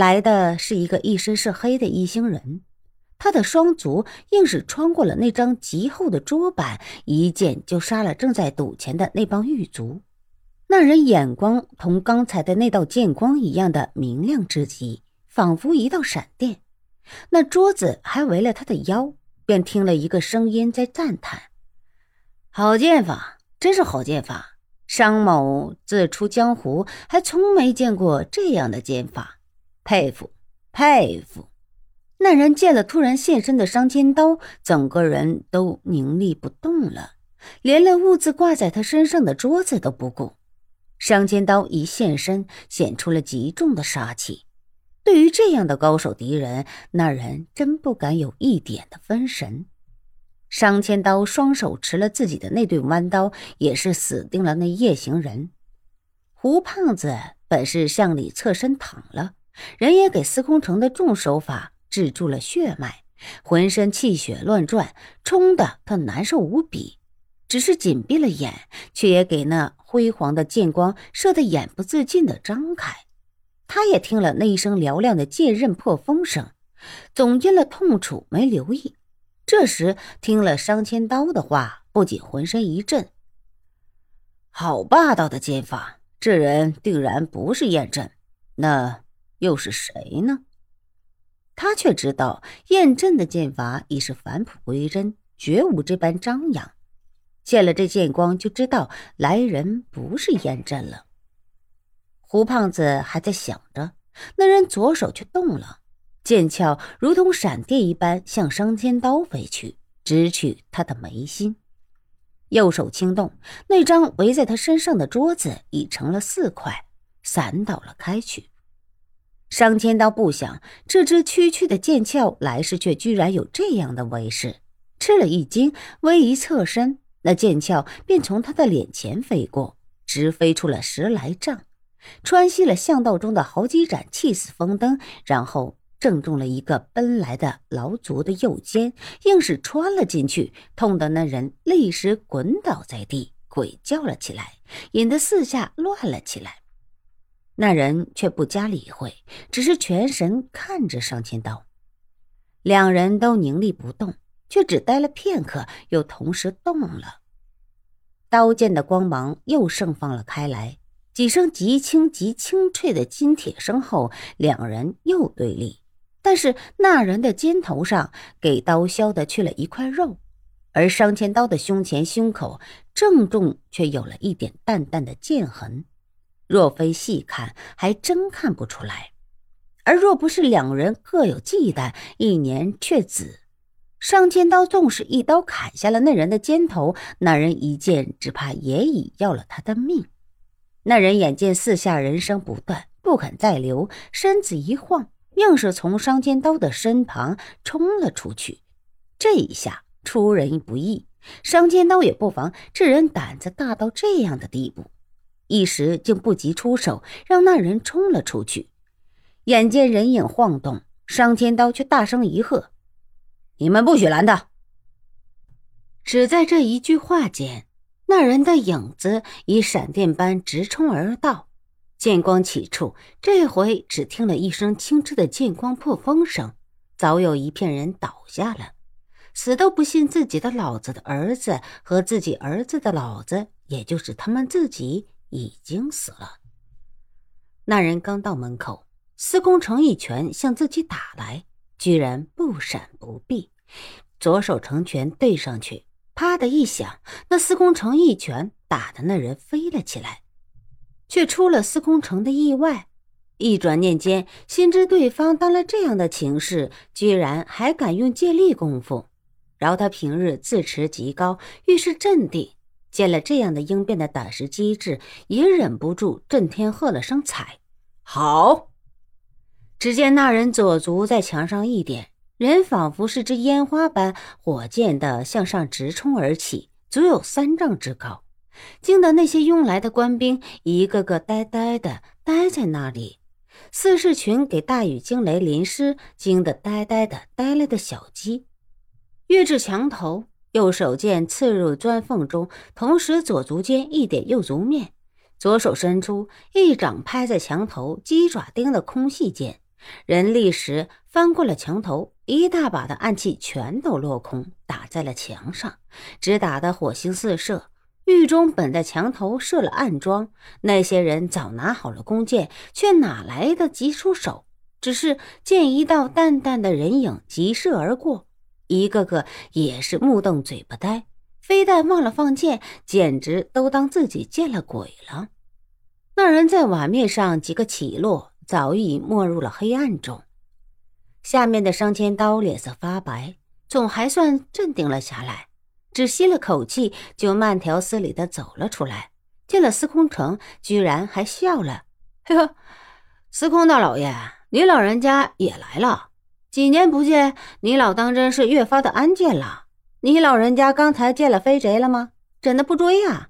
来的是一个一身是黑的一星人，他的双足硬是穿过了那张极厚的桌板，一剑就杀了正在赌钱的那帮狱卒。那人眼光同刚才的那道剑光一样的明亮之极，仿佛一道闪电。那桌子还围了他的腰，便听了一个声音在赞叹：“好剑法，真是好剑法！商某自出江湖，还从没见过这样的剑法，佩服佩服！”那人见了突然现身的商千刀，整个人都凝立不动了，连那兀自挂在他身上的桌子都不顾。商千刀一现身，显出了极重的杀气。对于这样的高手敌人，那人真不敢有一点的分神。商千刀双手持了自己的那对弯刀，也是死定了那夜行人。胡胖子本是向里侧身躺了，人也给司空城的重手法制住了血脉，浑身气血乱转，冲得他难受无比。只是紧闭了眼，却也给那辉煌的剑光射得眼不自禁的张开。他也听了那一声嘹亮的剑刃破风声，总因了痛楚没留意。这时听了商千刀的话，不仅浑身一震。好霸道的剑法，这人定然不是燕震，那又是谁呢？他却知道燕震的剑法已是返璞归真，绝无这般张扬。见了这剑光，就知道来人不是燕震了。胡胖子还在想着，那人左手却动了，剑鞘如同闪电一般向商千刀飞去，直取他的眉心。右手轻动，那张围在他身上的桌子已成了四块，散倒了开去。商千刀不想，这只区区的剑鞘来世却居然有这样的威势，吃了一惊，微一侧身，那剑鞘便从他的脸前飞过，直飞出了十来丈。穿西了巷道中的好几盏气死风灯，然后正中了一个奔来的劳卒的右肩，硬是穿了进去，痛得那人立时滚倒在地，鬼叫了起来，引得四下乱了起来。那人却不加理会，只是全神看着上千刀。两人都凝立不动，却只待了片刻，又同时动了。刀剑的光芒又盛放了开来。几声极轻极清脆的金铁声后，两人又对立。但是那人的肩头上给刀削的去了一块肉，而商千刀的胸前胸口正中却有了一点淡淡的剑痕。若非细看，还真看不出来。而若不是两人各有忌惮，一年却子，商千刀纵使一刀砍下了那人的肩头，那人一剑只怕也已要了他的命。那人眼见四下人声不断，不肯再留，身子一晃，硬是从商千刀的身旁冲了出去。这一下出人不意，商千刀也不防这人胆子大到这样的地步，一时竟不及出手，让那人冲了出去。眼见人影晃动，商千刀却大声一喝：“你们不许拦他！”只在这一句话间。那人的影子以闪电般直冲而到，剑光起处，这回只听了一声轻嗤的剑光破风声，早有一片人倒下了，死都不信自己的老子的儿子和自己儿子的老子，也就是他们自己已经死了。那人刚到门口，司空城一拳向自己打来，居然不闪不避，左手成拳对上去。啪的一响，那司空城一拳打的那人飞了起来，却出了司空城的意外。一转念间，心知对方当了这样的情势，居然还敢用借力功夫。饶他平日自持极高，遇事镇定，见了这样的应变的胆识机智，也忍不住震天喝了声彩。好！只见那人左足在墙上一点。人仿佛是只烟花般火箭的向上直冲而起，足有三丈之高，惊得那些拥来的官兵一个个呆呆的呆在那里。四是群给大雨惊雷淋湿，惊得呆呆的呆了的小鸡，跃至墙头，右手剑刺入砖缝中，同时左足尖一点右足面，左手伸出一掌拍在墙头鸡爪钉的空隙间。人立时翻过了墙头，一大把的暗器全都落空，打在了墙上，只打得火星四射。狱中本在墙头设了暗桩，那些人早拿好了弓箭，却哪来得及出手？只是见一道淡淡的人影急射而过，一个个也是目瞪嘴巴呆，非但忘了放箭，简直都当自己见了鬼了。那人在瓦面上几个起落，早已没入了黑暗中。下面的商千刀脸色发白，总还算镇定了下来。只吸了口气，就慢条斯理的走了出来。见了司空城，居然还笑了：“ 呵，司空大老爷，你老人家也来了。几年不见，你老当真是越发的安静了。你老人家刚才见了飞贼了吗？怎的不追呀？”